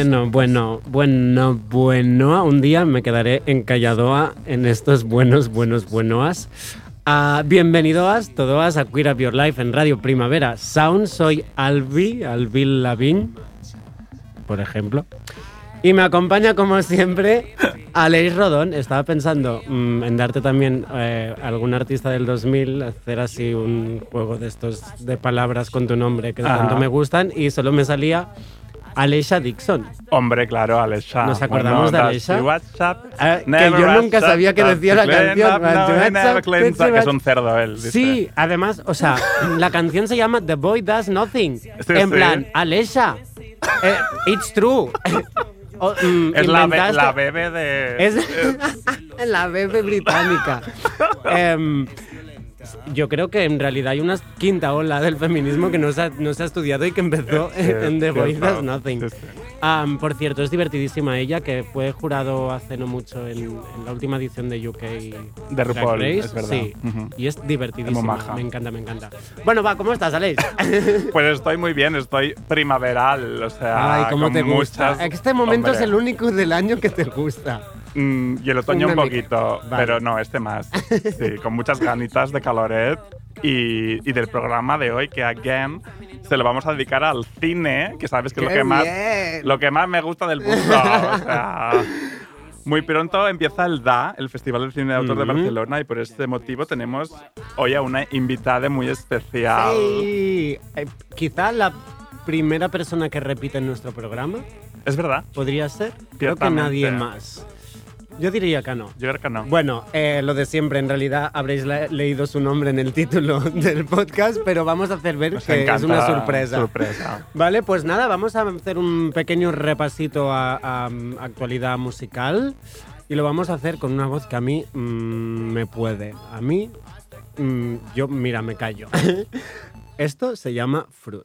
Bueno, bueno, bueno, bueno. Un día me quedaré encalladoa en estos buenos, buenos, buenoas. Ah, bienvenidos todos a Queer Up Your Life en Radio Primavera Sound. Soy Albi, Albi Lavín, por ejemplo. Y me acompaña, como siempre, Aleix Rodón. Estaba pensando mm, en darte también eh, algún artista del 2000, hacer así un juego de estos de palabras con tu nombre que tanto me gustan, y solo me salía Alesha Dixon. Hombre, claro, Alexa. ¿Nos acordamos de tu WhatsApp, Ah, que yo nunca sabía que decía la canción. WhatsApp, que es un cerdo él. dice. Sí, además, o sea, la canción se llama The Boy Does Nothing. Sí, en sí. plan, Alesha, eh, it's true. O, mm, Es la, be- inventaste- la bebé de. Es la bebé británica. Em, yo creo que en realidad hay una quinta ola del feminismo que no se ha, no se ha estudiado y que empezó en The. Does Nothing. Am, por cierto, es divertidísima ella, que fue jurado hace no mucho en, en la última edición de UK De RuPaul, es verdad. Sí, Ujú. y es divertidísima. Me encanta, me encanta. Bueno, va, ¿cómo estás, Aleix? Pues estoy muy bien, estoy primaveral. O sea, Ay, ¿cómo con te gusta? muchas- Este momento Hombre, es el único del año que te gusta. Mm, y el otoño un Una mica. poquito, Vale. pero no, este más. Sí, con muchas ganitas de caloret. Y, y del programa de hoy, que again se lo vamos a dedicar al cine, que sabes que es lo ¡Qué que más lo que más me gusta del mundo. o sea, muy pronto empieza el DA, el Festival del Cine de Autor de Ujú. Barcelona, y por este motivo tenemos hoy a una invitada muy especial. Sí. Eh, quizá la primera persona que repite en nuestro programa ¿Es verdad? podría ser. Creo que nadie más. Yo diría que no. Yo creo que no. Bueno, eh, lo de siempre, en realidad habréis le- leído su nombre en el título del podcast, pero vamos a hacer ver Nos que es una sorpresa. sorpresa. Vale, pues nada, vamos a hacer un pequeño repasito a, a, actualidad musical y lo vamos a hacer con una voz que a mí mm, me puede. A mí, mm, yo, mira, me callo. Esto se llama Fruit.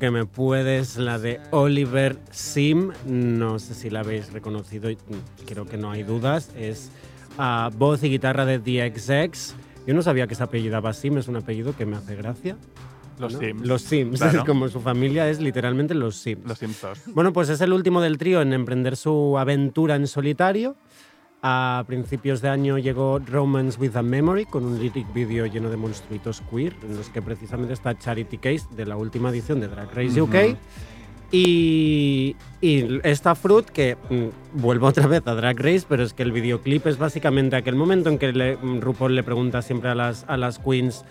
Que me puede es la de Oliver Sim. No sé si la habéis reconocido, creo que no hay dudas. Es ah, voz y guitarra de The XX. Yo no sabía que se apellidaba Sim, es un apellido que me hace gracia. Los ¿no? Sims. Los Sims, Claro. como su familia es literalmente los Sims. Los Simpsons. Bueno, pues es el último del trío en emprender su aventura en solitario. A principios de año llegó Romance with a Memory con un lyric video lleno de monstruitos queer, en los que precisamente está Charity Case de la última edición de Drag Race UK. Y, y esta Fruit, que mm, vuelvo otra vez a Drag Race, pero es que el videoclip es básicamente aquel momento en que le- mm, RuPaul le pregunta siempre a las, a las queens,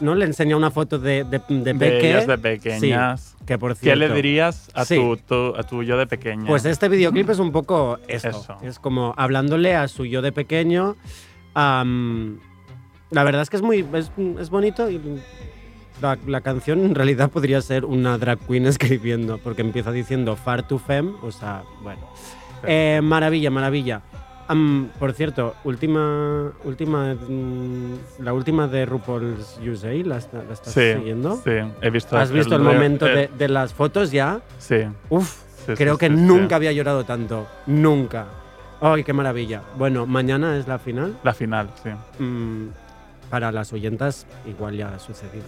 ¿no? Le enseña una foto de, de, de De Peque. ellas de pequeñas. Sí, que por ¿Qué cierto. le dirías a, Sí. tu, tu- a tu yo de pequeña? Pues este videoclip es un poco esto. Eso. Es como hablándole a su yo de pequeño. La verdad es que es muy es, es bonito y la, la canción en realidad podría ser una drag queen escribiendo, porque empieza diciendo far to femme, o sea, bueno. Eh, maravilla, maravilla. Am, por cierto, última, última, mm, la última de RuPaul's USA, ¿la, está- la estás sí, siguiendo? sí, he visto. ¿Has visto el, momento de, eh, de las fotos ya? Sí. Uf, sí, Creo sí, que nunca había llorado tanto. Nunca. ¡Ay, qué maravilla! Bueno, mañana es la final. La final, sí. Mm, para las oyentas, igual ya ha sucedido.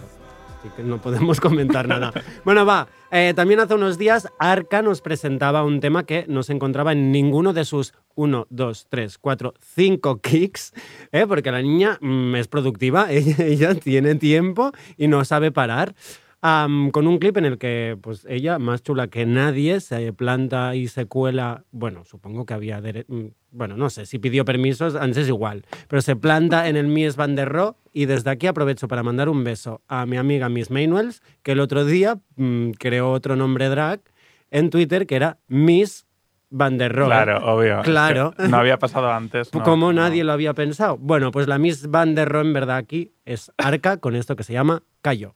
Que no podemos comentar nada. Bueno, va. eh, también hace unos días Arca nos presentaba un tema que no se encontraba en ninguno de sus 1, 2, 3, 4, 5 kicks, ¿eh? porque la niña mm, es productiva, ella, tiene tiempo y no sabe parar. Con un clip en el que pues ella, más chula que nadie, se planta y se cuela. Bueno, supongo que había. mm, Bueno, no sé si pidió permisos, antes igual. Pero se planta en el Mies van der Rohe y desde aquí aprovecho para mandar un beso a mi amiga Miss Manuels, que el otro día mm, creó otro nombre drag en Twitter que era Miss van der Rohe. Claro, obvio. es que Claro. no había pasado antes. no, Como no. nadie lo había pensado. Bueno, pues la Miss van der Rohe en verdad aquí es Arca con esto que se llama Callo.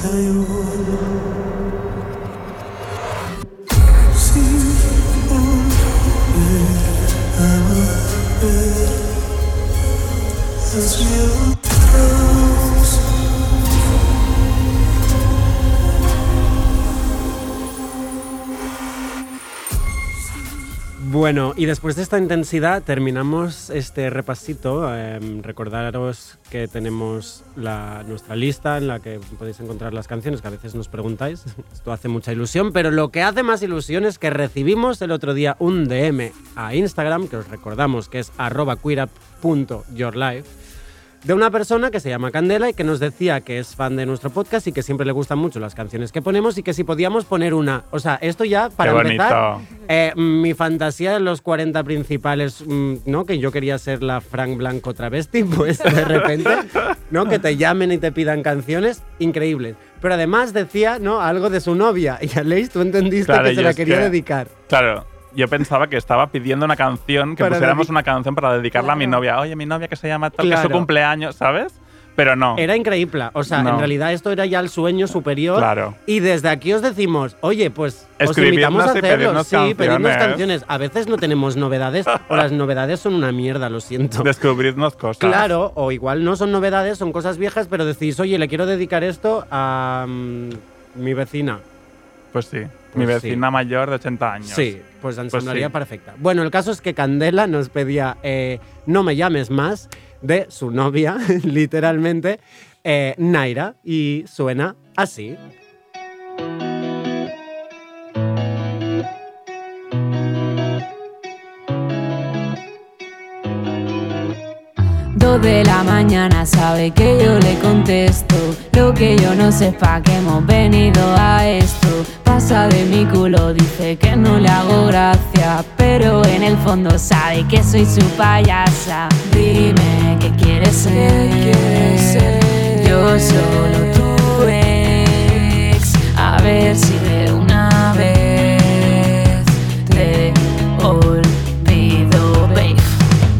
Se cayó sin Bueno, y después de esta intensidad terminamos este repasito. Em, recordaros que tenemos la, nuestra lista en la que podéis encontrar las canciones que a veces nos preguntáis. Esto hace mucha ilusión, pero lo que hace más ilusión es que recibimos el otro día un DM a Instagram, que os recordamos que es arroba de una persona que se llama Candela y que nos decía que es fan de nuestro podcast y que siempre le gustan mucho las canciones que ponemos y que si podíamos poner una. O sea, esto ya para Qué empezar. eh, mi fantasía de los 40 principales, mm, ¿no? Que yo quería ser la Frank Blanco travesti, pues de repente, ¿no? Que te llamen y te pidan canciones increíbles. Pero además decía, ¿no? Algo de su novia. Y Aleix, tú entendiste Claro, que se la quería que- dedicar. Claro, yo pensaba que estaba pidiendo una canción, que Para pusiéramos una canción para dedicarla a mi Claro. novia. Oye, mi novia que se llama tal, que es Claro. su cumpleaños, ¿sabes? Pero no. Era increíble. O sea, No. en realidad esto era ya el sueño superior. Claro. Y desde aquí os decimos, oye, pues os invitamos a hacerlo. Sí, pedidnos canciones. A veces no tenemos novedades o las novedades son una mierda, lo siento. Descubrirnos cosas. Claro, o igual no son novedades, son cosas viejas, pero decís, oye, le quiero dedicar esto a mm, mi vecina. Pues sí. Mi Pues sí. vecina mayor de 80 años. Sí, pues la Pues sonaría sí. perfecta. Bueno, el caso es que Candela nos pedía eh, No me llames más de su novia, literalmente, eh, Naira, y suena así. Dos de la mañana sabe que yo le contesto Lo que yo no sepa que hemos venido a esto Pasa de mi culo, dice que no le hago gracia Pero en el fondo sabe que soy su payasa. Dime qué quieres ser, Yo solo tu ex. A ver si de una vez te olvido, babe.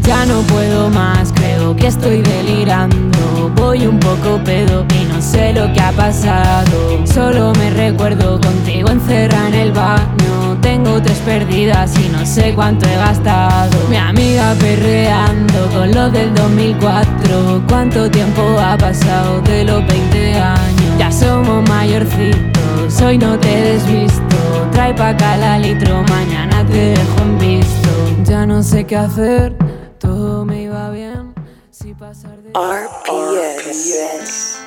Ya no puedo más, que estoy delirando. Voy un poco pedo y no sé lo que ha pasado. Solo me recuerdo contigo encerrada en el baño. Tengo tres perdidas y no sé cuánto he gastado. Mi amiga perreando con lo del 2004. ¿Cuánto tiempo ha pasado de los 20 años? Ya somos mayorcitos, hoy no te desvisto. Trae pa' acá la litro, mañana te dejo en visto. Ya no sé qué hacer. Si pasar de. RPS.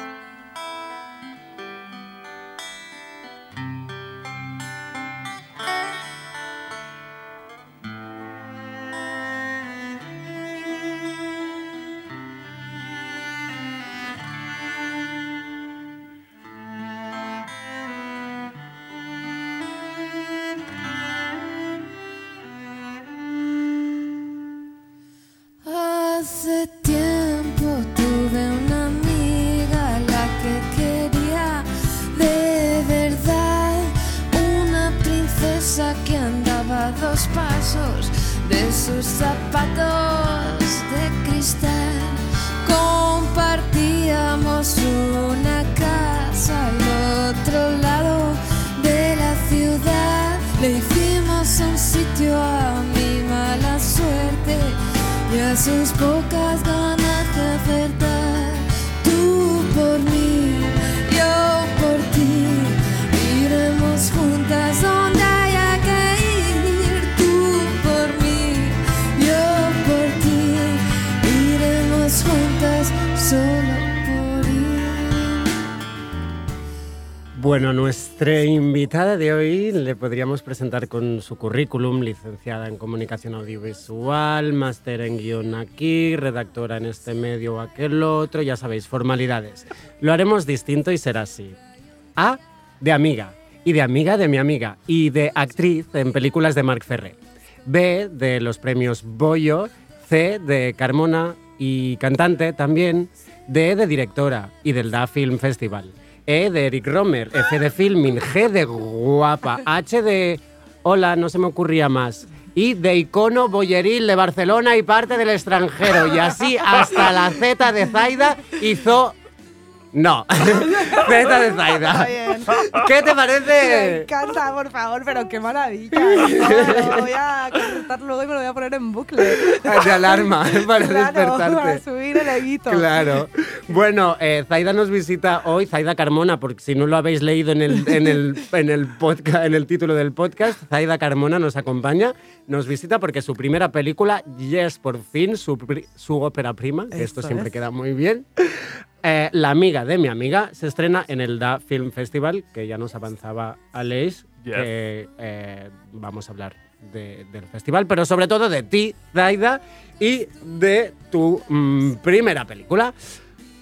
Invitada de hoy le podríamos presentar con su currículum, licenciada en comunicación audiovisual, máster en guion aquí, redactora en este medio o aquel otro, ya sabéis, formalidades. Lo haremos distinto y será así. A, de amiga, y de amiga de mi amiga, y de actriz en películas de Marc Ferré. B, de los premios Boyo, C, de Carmona y cantante también, D, de directora y del Da Film Festival. E de Eric Romer, F de Filming, G de Guapa, H de Hola, no se me ocurría más. Y de icono boyeril de Barcelona y parte del extranjero. Y así hasta la Z de Zaida hizo. No, Z de Zaida. ¿Qué te Me parece? encanta, por favor, pero qué maravilla. No, lo voy a consultar luego y me lo voy a poner en bucle. De alarma, para Claro, despertarte. para subir el eguito. Claro. Bueno, eh, Zaida nos visita hoy, Zaida Carmona, porque si no lo habéis leído en el, en el, en el, podcast, en el título del podcast, Zaida Carmona nos acompaña, nos visita porque su primera película, Yes, por fin, su, su ópera prima, que esto Eso siempre es. queda muy bien. Eh, la amiga de mi amiga se estrena en el Da Film Festival, que ya nos avanzaba Aleix, Yes. que eh, vamos a hablar de- del festival, pero sobre todo de ti, Zaida, y de tu mm, primera película.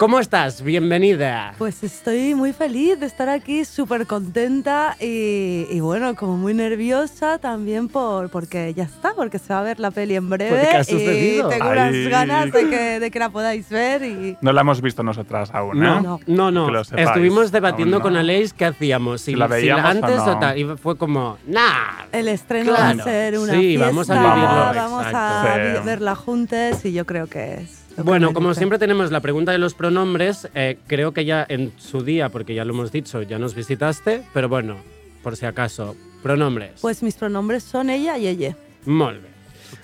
¿Cómo estás? Bienvenida. Pues estoy muy feliz de estar aquí, súper contenta y, y bueno, como muy nerviosa también por, porque ya está, porque se va a ver la peli en breve. Porque ha y sucedido. tengo unas ganas de que, de que la podáis ver y... No la hemos visto nosotras aún, ¿eh? No, No. no, no. Que lo sepáis. Estuvimos debatiendo no. con Aleix qué hacíamos, si, Si la si veíamos o antes o, no. tal. Y fue como, nah. El estreno va Claro. a ser una Sí, fiesta, vamos a vivirlo, vamos exacto. a Sí. verla juntas y yo creo que es... Bueno, como siempre tenemos la pregunta de los pronombres, eh, creo que ya en su día, porque ya lo hemos dicho, ya nos visitaste, pero bueno, por si acaso, pronombres. Pues mis pronombres son ella y ella. Molt bé.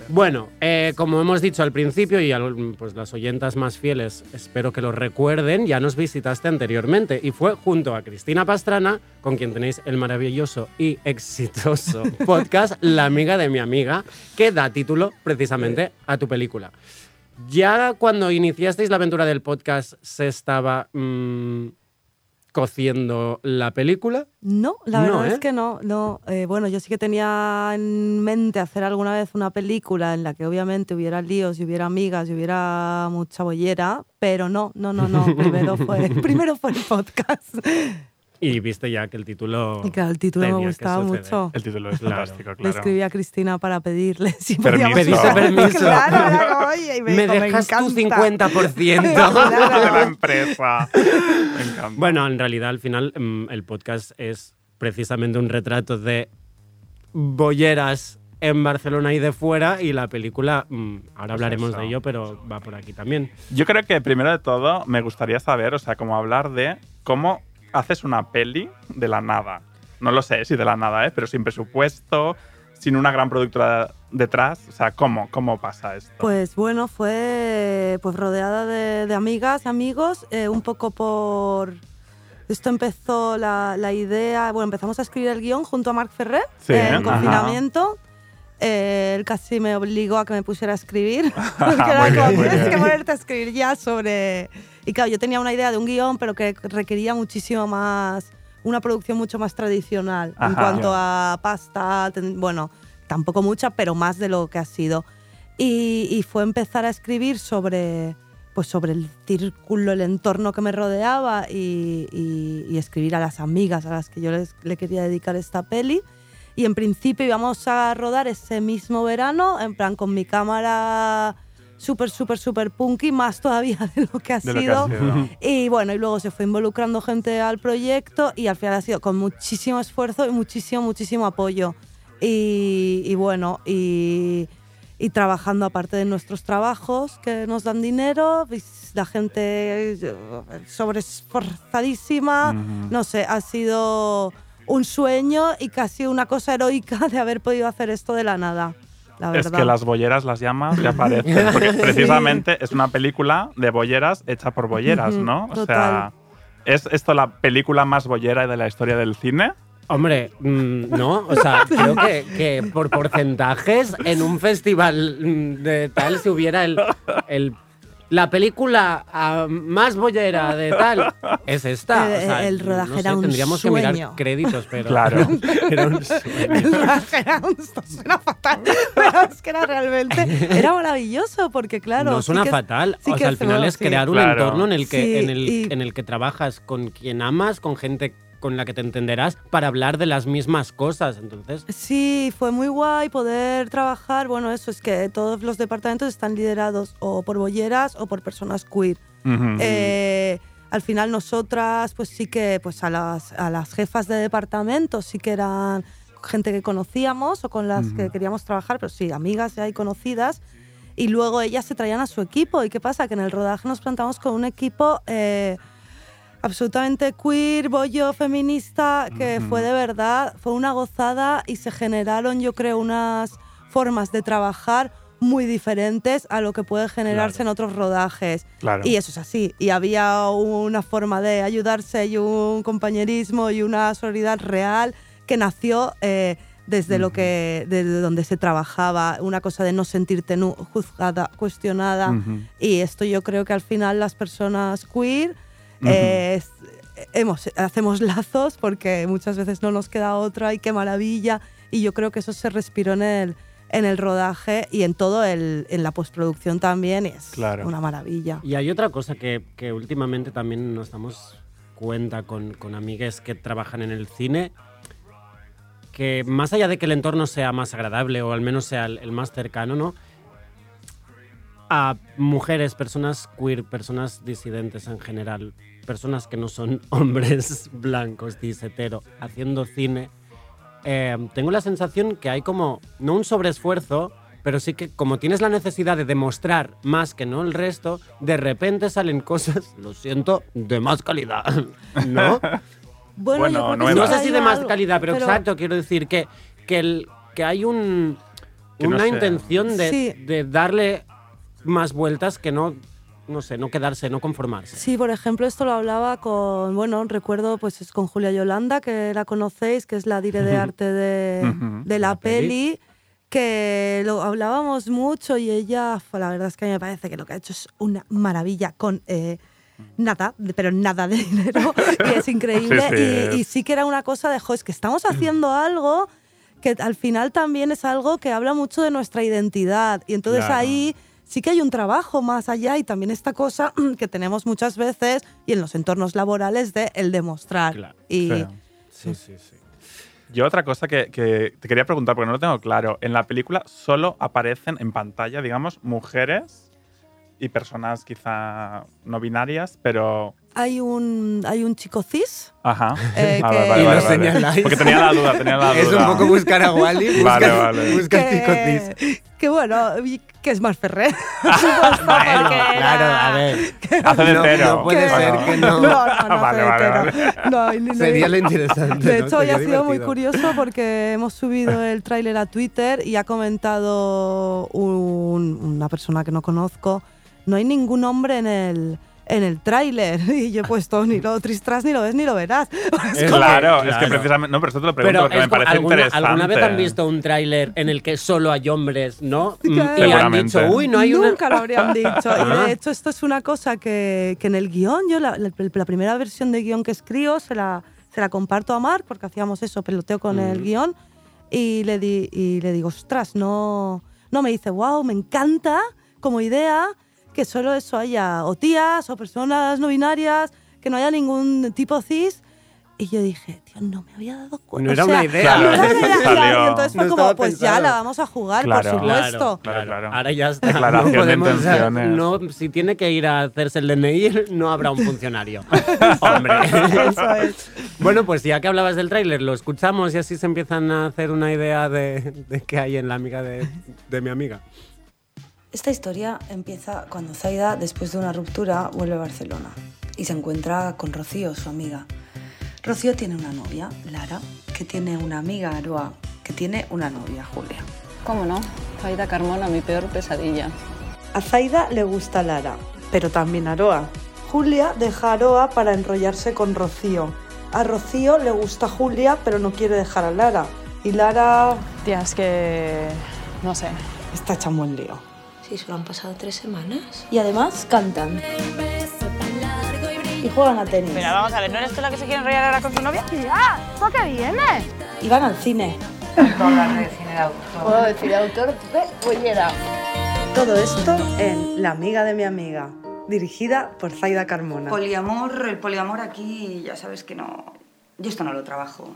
Bueno, eh, como hemos dicho al principio y al- pues las oyentas más fieles espero que lo recuerden, ya nos visitaste anteriormente y fue junto a Cristina Pastrana, con quien tenéis el maravilloso y exitoso podcast La amiga de mi amiga, que da título precisamente a tu película. Ya cuando iniciasteis la aventura del podcast se estaba mm, cociendo la película. No, la No, verdad ¿eh? es que no. no. Eh, bueno, yo sí que tenía en mente hacer alguna vez una película en la que obviamente hubiera líos y hubiera amigas y hubiera mucha bollera, pero no, no, no, no. Primero fue, primero fue el podcast. Y viste ya que el título. Y claro, el título me gustaba mucho. El título es Claro. fantástico, Le claro. escribí a Cristina para pedirle si Permiso. podíamos Pediste permiso. Claro, era como, oye, y me, Me dijo, dejas tu encanta". 50%. de la empresa. Me encanta. bueno, en realidad al final mm, el podcast es precisamente un retrato de bolleras en Barcelona y de fuera y la película, mm, ahora hablaremos eso. de ello, pero va por aquí también. Yo creo que primero de todo me gustaría saber, o sea, como hablar de cómo haces una peli de la nada. No lo sé si de la nada, ¿eh? pero sin presupuesto, sin una gran productora detrás. O sea, ¿cómo, cómo pasa esto? Pues bueno, fue pues rodeada de, de amigas, amigos, eh, un poco por... Esto empezó la, la idea, bueno, empezamos a escribir el guion junto a Marc Ferrer Sí, eh, en confinamiento. Eh, él casi me obligó a que me pusiera a escribir. porque era Muy bien, como, muy tienes que ponerte a escribir ya sobre... Y claro, yo tenía una idea de un guion, pero que requería muchísimo más, una producción mucho más tradicional en Ajá. cuanto a pasta, ten- bueno, tampoco mucha, pero más de lo que ha sido. Y, y fue empezar a escribir sobre, pues sobre el círculo, el entorno que me rodeaba y, y- y escribir a las amigas a las que yo les- le quería dedicar esta peli. Y en principio íbamos a rodar ese mismo verano, en plan con mi cámara súper, súper, súper punky, más todavía de lo que ha De lo que sido. ha sido. Y bueno, y luego se fue involucrando gente al proyecto y al final ha sido con muchísimo esfuerzo y muchísimo, muchísimo apoyo. Y, y bueno, y, y trabajando aparte de nuestros trabajos que nos dan dinero, pues, la gente sobreesforzadísima, Ujú. no sé, ha sido un sueño y casi una cosa heroica de haber podido hacer esto de la nada. La Es que las bolleras las llamas y aparecen. Porque precisamente es una película de bolleras hecha por bolleras, ¿no? O total. sea, ¿es esto la película más bollera de la historia del cine? Hombre, mm, no, o sea, creo que, que por porcentajes en un festival mm, de tal, si hubiera el, el- la película ah, más bollera de tal, es esta. o El- sea, el rodaje no era sé, un Tendríamos que mirar créditos, pero Claro. era un sueño. El rodaje era un- suena fatal, pero es que era realmente era maravilloso porque claro. no sí suena que- fatal. sí o que sea, al final es sí. crear un Claro. entorno en el que, Sí, en, el, y- en el que trabajas con quien amas, con gente con la que te entenderás, para hablar de las mismas cosas. Entonces, Sí, fue muy guay poder trabajar. Bueno, eso es que todos los departamentos están liderados o por bolleras o por personas queer. Ujú. Eh, al final nosotras, pues sí que pues a las, a las jefas de departamento sí que eran gente que conocíamos o con las que queríamos trabajar, pero sí, amigas ya y conocidas. Y luego ellas se traían a su equipo. ¿Y qué pasa? Que en el rodaje nos plantamos con un equipo eh, absolutamente queer, bollo, feminista, que fue de verdad, fue una gozada y se generaron, yo creo, unas formas de trabajar muy diferentes a lo que puede generarse en otros rodajes. Claro. Y eso es así. Y había una forma de ayudarse y un compañerismo y una solidaridad real que nació eh, desde lo que desde donde se trabajaba, una cosa de no sentirte juzgada, cuestionada. Ujú. Y esto yo creo que al final las personas queer eh, hemos, hacemos lazos porque muchas veces no nos queda otra y qué maravilla. Y yo creo que eso se respiró en el, en el rodaje y en todo el, en la postproducción también. Es Claro. una maravilla. Y hay otra cosa que, que últimamente también nos damos cuenta con, con amigues que trabajan en el cine, que más allá de que el entorno sea más agradable o al menos sea el, el más cercano, ¿no? A mujeres, personas queer, personas disidentes en general, personas que no son hombres blancos, cis, hetero, haciendo cine, eh, tengo la sensación que hay como, no un sobreesfuerzo, pero sí que como tienes la necesidad de demostrar más que no el resto, de repente salen cosas, lo siento, de más calidad, ¿no? Bueno, Bueno, No que sé si de más calidad, pero, exacto, quiero decir que, que, el, que hay un, Que no una intención de, Sí. de darle más vueltas que no, no sé, no quedarse, no conformarse. Sí, por ejemplo, esto lo hablaba con, bueno, recuerdo pues es con Julia Yolanda, que la conocéis, que es la dire de arte de, de la La peli. peli, que lo hablábamos mucho y ella, la verdad es que a mí me parece que lo que ha hecho es una maravilla con eh, nada, pero nada de dinero, y es increíble. Sí, sí, y, y es- sí que era una cosa de, jo, es que estamos haciendo algo que al final también es algo que habla mucho de nuestra identidad. Y entonces Claro. ahí sí que hay un trabajo más allá y también esta cosa que tenemos muchas veces y en los entornos laborales de el demostrar. Claro. Y Sí. Sí, sí, sí. Yo otra cosa que, que te quería preguntar, porque no lo tengo claro, en la película solo aparecen en pantalla, digamos, mujeres y personas quizá no binarias, pero hay un, hay un chico cis. Ajá. Eh, Ah, que- vale, vale, Y lo vale. señaláis. Porque tenía la duda, tenía la duda. Es un poco buscar a Wally. Busca, Vale, vale. busca el chico cis. que, que bueno, que es más Ferrer. Bueno, claro, a ver. Hace de No- cero. no puede que- ser que no. No, no, no, Vale, vale, hetero. No, y ni- Sería ni- lo interesante. De ¿no? hecho, hoy ha sido muy curioso porque hemos subido el tráiler a Twitter y ha comentado un- una persona que no conozco, no hay ningún hombre en el en el tráiler y yo he puesto ni lo tristras ni lo ves ni lo verás. Es Claro, que- es que claro. precisamente. No, pero esto te lo pregunto Pero porque me como- parece ¿alguna, interesante. ¿alguna vez han visto un tráiler en el que solo hay hombres, no? Mm, Claro. Y han dicho, uy, no hay una... Nunca lo habrían dicho. Y Ah. de hecho, esto es una cosa que, que en el guion, yo la, la- la primera versión de guion que escribo se la, se la comparto a Marc, porque hacíamos eso, peloteo con el guion, y le, di, y le digo, ostras, no, no me dice, wow, me encanta como idea que solo eso haya o tías o personas no binarias, que no haya ningún tipo cis. Y yo dije, tío, no me había dado cuenta. No O era sea, una idea. no era una idea. Salió. Y entonces fue No como, pues ya pensado. la vamos a jugar, Claro. por supuesto. Claro, claro. Ahora ya está. Declaración no de podemos, o sea, intenciones. no, si tiene que ir a hacerse el DNI, no habrá un funcionario. Hombre. Eso es. Bueno, pues ya que hablabas del tráiler, lo escuchamos y así se empiezan a hacer una idea de, de qué hay en la amiga de, de mi amiga. Esta historia empieza cuando Zaida, después de una ruptura, vuelve a Barcelona y se encuentra con Rocío, su amiga. Rocío tiene una novia, Lara, que tiene una amiga, Aroa, que tiene una novia, Julia. ¿Cómo no? Zaida Carmona, mi peor pesadilla. A Zaida le gusta Lara, pero también Aroa. Julia deja a Aroa para enrollarse con Rocío. A Rocío le gusta Julia, pero no quiere dejar a Lara. Y Lara Tía, es que... no sé. está hecha un buen lío. Sí, solo han pasado tres semanas. Y además cantan. Y juegan a tenis. vamos a ver, ¿no eres tú la que se quiere enrollar ahora con su novia? Y van al cine. Puedo decir autor de pollera. Todo esto en La amiga de mi amiga, dirigida por Zaida Carmona. Poliamor, el poliamor aquí, ya sabes que no... Yo esto no lo trabajo.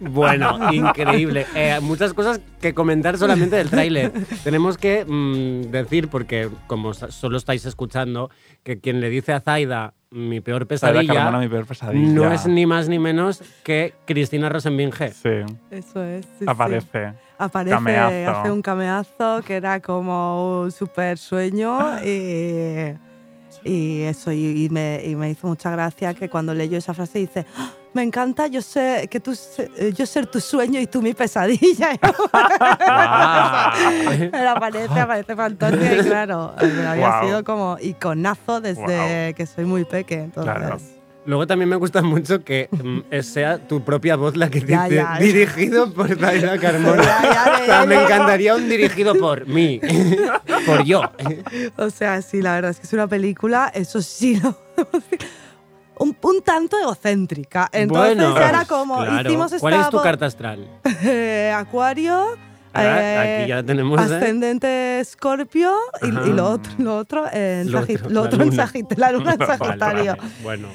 Bueno, increíble. Eh, muchas cosas que comentar solamente del tráiler. Tenemos que mm, decir, porque como solo estáis escuchando, que quien le dice a Zaida mi peor pesadilla, Carmona, mi peor pesadilla. no es ni más ni menos que Cristina Rosenbinge. Sí, Eso es. sí, sí. aparece. Aparece, Cameazo. hace un cameazo que era como un súper sueño y, y eso, y, y me, y me hizo mucha gracia que cuando leyó esa frase dice, "Ah, me encanta yo sé que tú eh, yo ser tu sueño y tú mi pesadilla. Guau. Pero aparece, aparece fantástica y claro, me había Guau. sido como iconazo desde que soy muy pequeña. Entonces, Claro. Luego también me gusta mucho que mm, sea tu propia voz la que dice Ya, ya. dirigido por Zaida Carmona. O sea, me encantaría un dirigido por mí, por yo. O sea, sí, la verdad es que es una película, eso sí, lo- un, un tanto egocéntrica. Entonces bueno, era como, claro. hicimos esta ¿Cuál es tu carta astral? eh, Acuario, Ah, eh, aquí ya tenemos. ¿eh? ascendente Escorpio y, lo otro, lo otro en, Lo otro, lo la otro en luna. Sagit- la luna en Vale, Sagitario. vale. Bueno,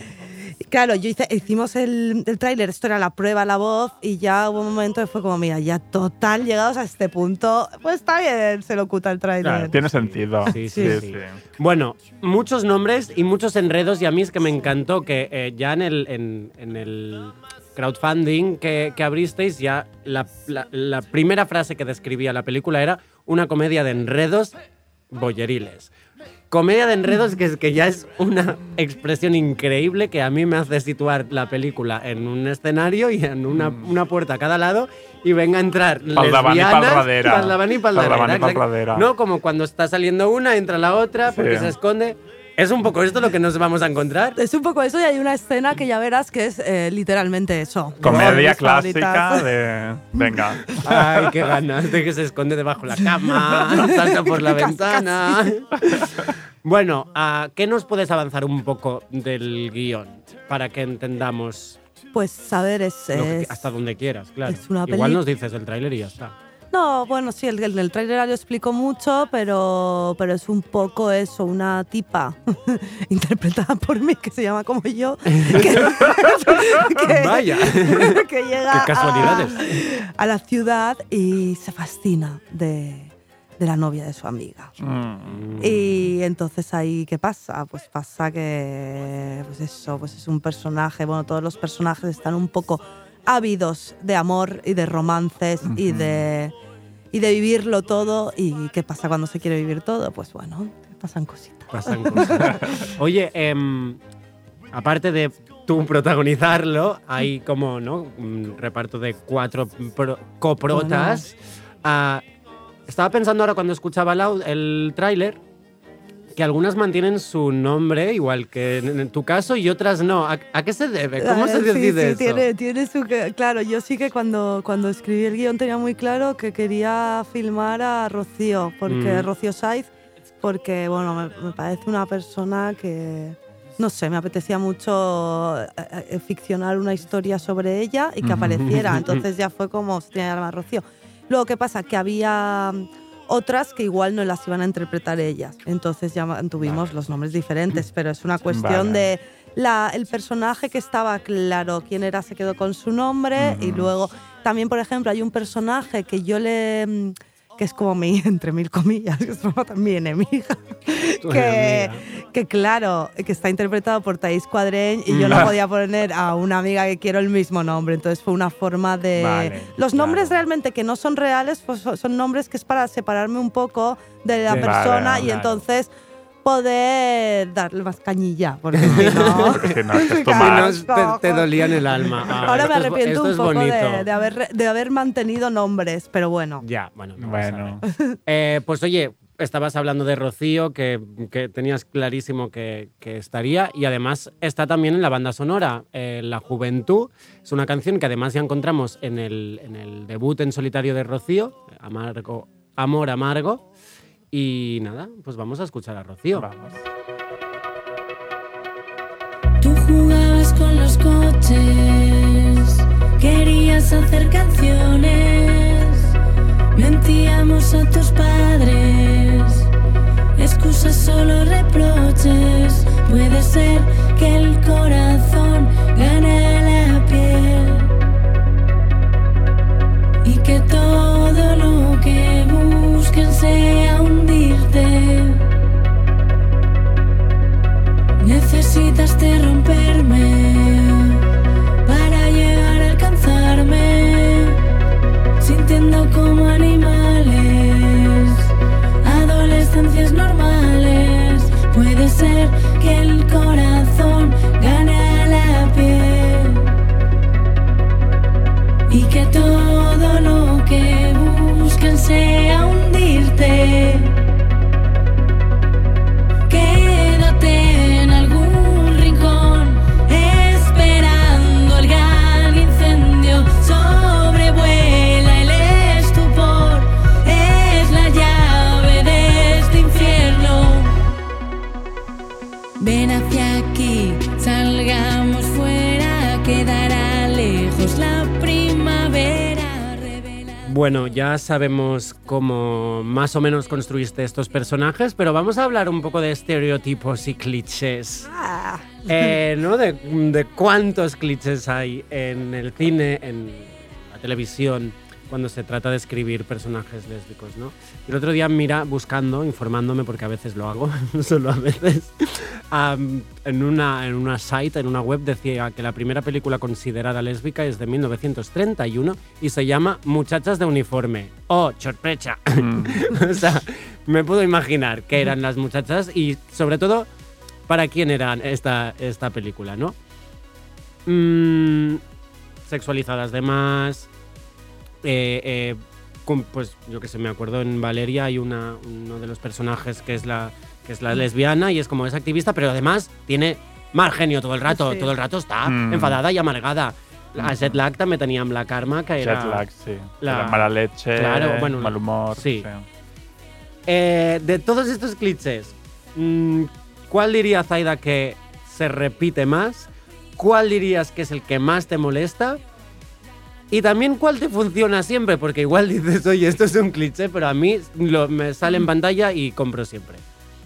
Claro, yo hice, hicimos el, el tráiler, esto era la prueba, la voz, y ya hubo un momento que fue como, mira, ya total, llegados a este punto, pues está bien, se lo cuta el tráiler. Claro, tiene sentido. Sí, sí, sí. Bueno, muchos nombres y muchos enredos y a mí es que me encantó que eh, ya en el, en, en el crowdfunding que, que abristeis ya la, la- la primera frase que describía la película era una comedia de enredos boyeriles. Comedia de enredos que es que ya es una expresión increíble que a mí me hace situar la película en un escenario y en una, una puerta a cada lado y venga a entrar Paldaván y lesbianas, y Paldradera. No como cuando está saliendo una, entra la otra, porque Sí. se esconde. Es un poco esto lo que nos vamos a encontrar. Es un poco eso y hay una escena que ya verás que es eh, literalmente eso. Comedia clásica de. Venga. Ay, qué ganas de que se esconde debajo de la cama, salta por la ventana. Bueno, ¿a ¿qué nos puedes avanzar un poco del guion para que entendamos Pues saber es... es- hasta donde quieras? Claro. es una Igual nos dices el tráiler y ya está. No, bueno, sí, el, el, el tráiler lo explico mucho, pero, pero es un poco eso, una tipa interpretada por mí, que se llama como yo, que, que- Vaya. que llega Qué casualidades. A, a la ciudad y se fascina de, de la novia de su amiga. Mm. Y entonces ahí, ¿qué pasa? Pues pasa que, pues eso, pues es un personaje, bueno, todos los personajes están un poco ávidos de amor y de romances y, de, y de vivirlo todo. ¿Y qué pasa cuando se quiere vivir todo? Pues bueno, pasan cositas. Pasan cosas. Oye, em, aparte de tú protagonizarlo, hay como, ¿no? Un reparto de cuatro pro- coprotas. Ah, estaba pensando ahora cuando escuchaba el, el tráiler que algunas mantienen su nombre, igual que en, tu caso, y otras no. ¿A, a qué se debe? ¿Cómo se Ah, sí, decide sí, eso? Tiene, tiene su claro, yo sí que cuando, cuando escribí el guion tenía muy claro que quería filmar a Rocío, porque Mm. Rocío Saiz, porque bueno, me, me parece una persona que, no sé, me apetecía mucho eh, eh, ficcionar una historia sobre ella y que apareciera, entonces ya fue como se tenía que llamar Rocío. Luego, ¿qué pasa? Que había otras que igual no las iban a interpretar ellas, entonces ya tuvimos los nombres diferentes, pero es una cuestión Vale. de la, el personaje que estaba claro quién era se quedó con su nombre y luego también por ejemplo hay un personaje que yo le mm, que es como mi entre mil comillas que es como mi enemiga que, que claro que está interpretado por Thais Cuadreñ y yo no podía poner a una amiga que quiero el mismo nombre. Entonces fue una forma de Vale, los nombres claro. realmente que no son reales pues son- nombres que es para separarme un poco de la persona Vale, y entonces poder darle más cañilla porque si no es te, te dolía en el alma. Ah, Ahora me es- arrepiento un poco de, de haber, de haber mantenido nombres, pero bueno. Ya, bueno. no pasa Bueno, nada. Eh, pues oye, estabas hablando de Rocío, que, que tenías clarísimo que, que estaría, y además está también en la banda sonora. eh, la Juventud es una canción que además ya encontramos en el, en el debut en solitario de Rocío, Amargo, Amor Amargo. Y nada, pues vamos a escuchar a Rocío. vamos. Tú jugabas con los coches, querías hacer canciones, mentíamos a tus padres, excusas solo reproches. Puede ser que el corazón gane la piel y que todo lo busquen sea hundirte. Necesitaste romperme para llegar a alcanzarme, sintiendo como animales, adolescencias normales. Puede ser que el corazón gane a la piel y que todo lo que busquen sea hundirte. Salgamos fuera, quedará lejos la primavera. Bueno, ya sabemos cómo más o menos construiste estos personajes, pero vamos a hablar un poco de estereotipos y clichés. Ah, Eh, ¿no? de, de cuántos clichés hay en el cine, en la televisión, cuando se trata de escribir personajes lésbicos, ¿no? El otro día, mira, buscando, informándome, porque a veces lo hago, solo a veces, en, una, en una site, en una web, decía que la primera película considerada lésbica es de 1931 y se llama Muchachas de uniforme. ¡Oh, sorpresa! o sea, me puedo imaginar que eran las muchachas y, sobre todo, para quién era esta, esta película, ¿no? Mm, sexualizadas de más. Eh, eh, con- pues yo que sé, me acuerdo en Valeria hay una, uno de los personajes que es la que es la lesbiana y es como es activista, pero además tiene mal genio todo el rato, Sí. todo el rato está Mm. enfadada y amargada. A Jet Lag también tenía amb la Karma, que era... Jet lag, sí. la- La... Mala leche, Claro, bueno, mal humor. sí. Eh, de todos estos clichés, mm, ¿cuál diría Zaida que se repite más? ¿Cuál dirías que es el que más te molesta? Y también cuál te funciona siempre, porque igual dices, oye, esto es un cliché, pero a mí lo- me sale en pantalla y compro siempre.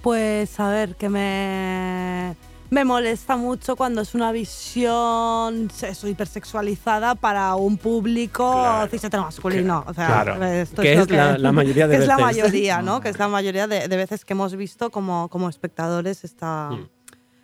Pues a ver, que me, me molesta mucho cuando es una visión eso, hipersexualizada para un público Claro. masculino. O sea, Claro. esto Que es la- la mayoría de que es la veces. mayoría, ¿no? Que es la mayoría de, de veces que hemos visto como, como espectadores esta, Mm.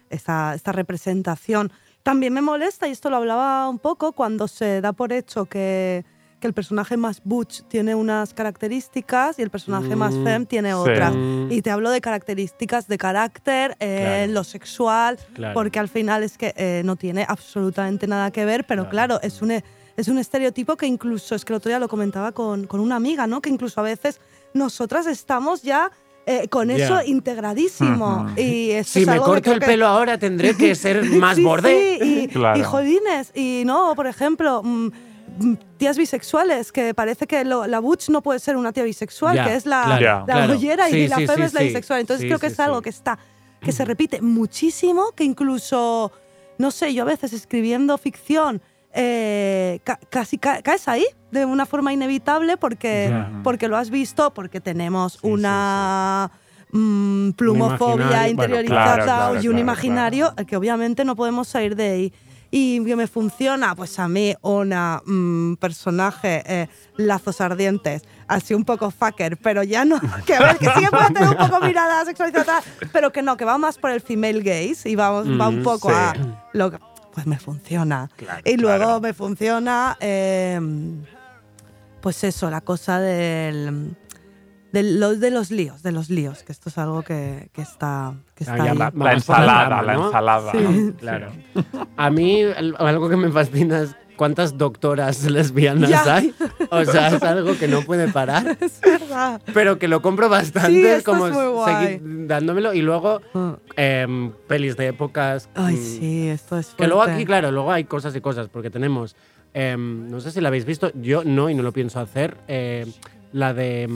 esta, esta representación. También me molesta, y esto lo hablaba un poco, cuando se da por hecho que, que el personaje más butch tiene unas características y el personaje más Mm, femme tiene otras. Mm. Y te hablo de características de carácter, eh, Claro. lo sexual, Claro. porque al final es que eh, no tiene absolutamente nada que ver, pero Claro. claro, es un, es un estereotipo que incluso, es que el otro día lo comentaba con, con una amiga, ¿no? Que incluso a veces nosotras estamos ya eh, con eso integradísimo. Y Si es me algo que corto el que- pelo ahora tendré que ser más Sí, borde. sí, y, Claro. y no, por ejemplo, mm, mm, tías bisexuales, que parece que lo- la butch no puede ser una tía bisexual, que es la, claro, Ya. la claro. bollera y Sí, la sí, femme sí, es la bisexual. Entonces Sí, creo que sí, es algo sí. que está que se repite muchísimo, que incluso, no sé, yo a veces escribiendo ficción eh, ca- casi ca- caes ahí de una forma inevitable porque, porque lo has visto, porque tenemos sí, una mm, plumofobia bueno, interiorizada claro, claro, y un claro, imaginario que obviamente no podemos salir de ahí. Y que me funciona, pues a mí, una mm, personaje, eh, lazos ardientes, así un poco fucker, pero ya no, que a ver, que sí que puede tener un poco mirada sexualizada, pero que no, que va más por el female gaze y va un Mm, poco sí. a lo que, pues me funciona. Claro, y luego claro. me funciona, eh, pues eso, la cosa del, de los, de los líos, de los líos, que esto es algo que, que está, que está Ah, ya ahí. La ensalada, la ensalada. Sí. Claro. A mí algo que me fascina es cuántas doctoras lesbianas Ya. hay. O sea, es algo que no puede parar, Es verdad. pero que lo compro bastante. Sí, es esto como es muy guay. seguir dándomelo. Y luego Ah. em, pelis de épocas. Ay, mm, sí, esto es Que luego fuerte. aquí, claro, luego hay cosas y cosas, porque tenemos, em, no sé si la habéis visto, yo no y no lo pienso hacer, eh, la de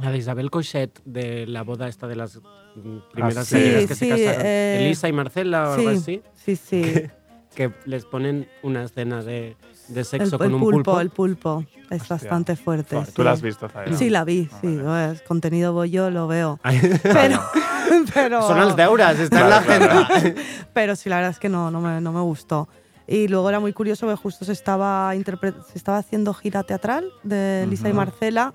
la de Isabel Cochet, de la boda esta de las mm, primeras sí. gallegas que Sí, se casaron, eh, Elisa y Marcela o algo así, Sí, sí. que les ponen una escena de, de El, sexo el con un pulpo, pulpo. el pulpo. Es Hostia. bastante fuerte. Tú sí. la has visto, Zaira. Sí, la vi, Ah, sí. vale. Es contenido bollo, lo veo. Pero, pero, Son las deuras, está en la agenda. pero sí, la verdad es que no, no me, no me gustó. Y luego era muy curioso que justo se estaba, se estaba haciendo gira teatral de Lisa y Ujú. Marcela.